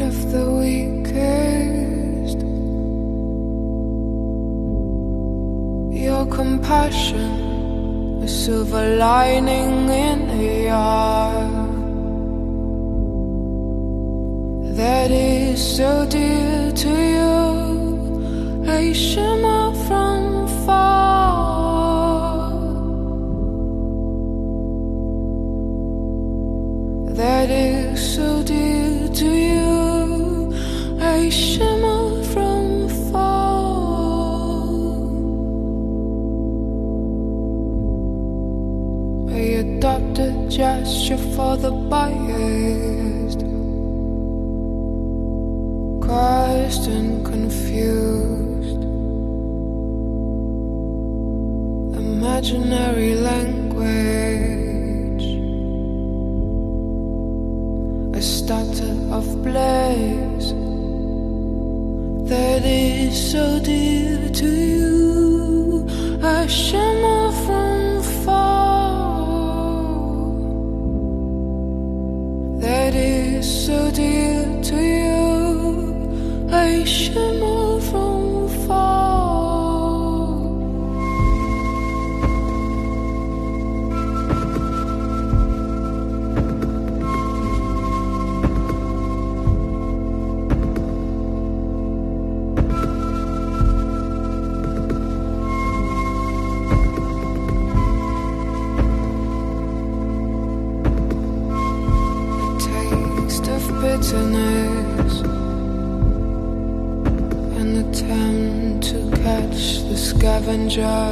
Of the weakest, your compassion, a silver lining in the yard that is so dear to you. Aishima. for the biased, crushed and confused. Imaginary language, a stutter of blaze that is so. bitterness and attempt to catch the scavenger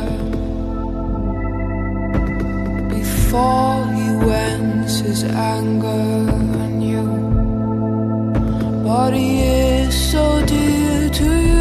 before he wends his anger on you. Body is so dear to you.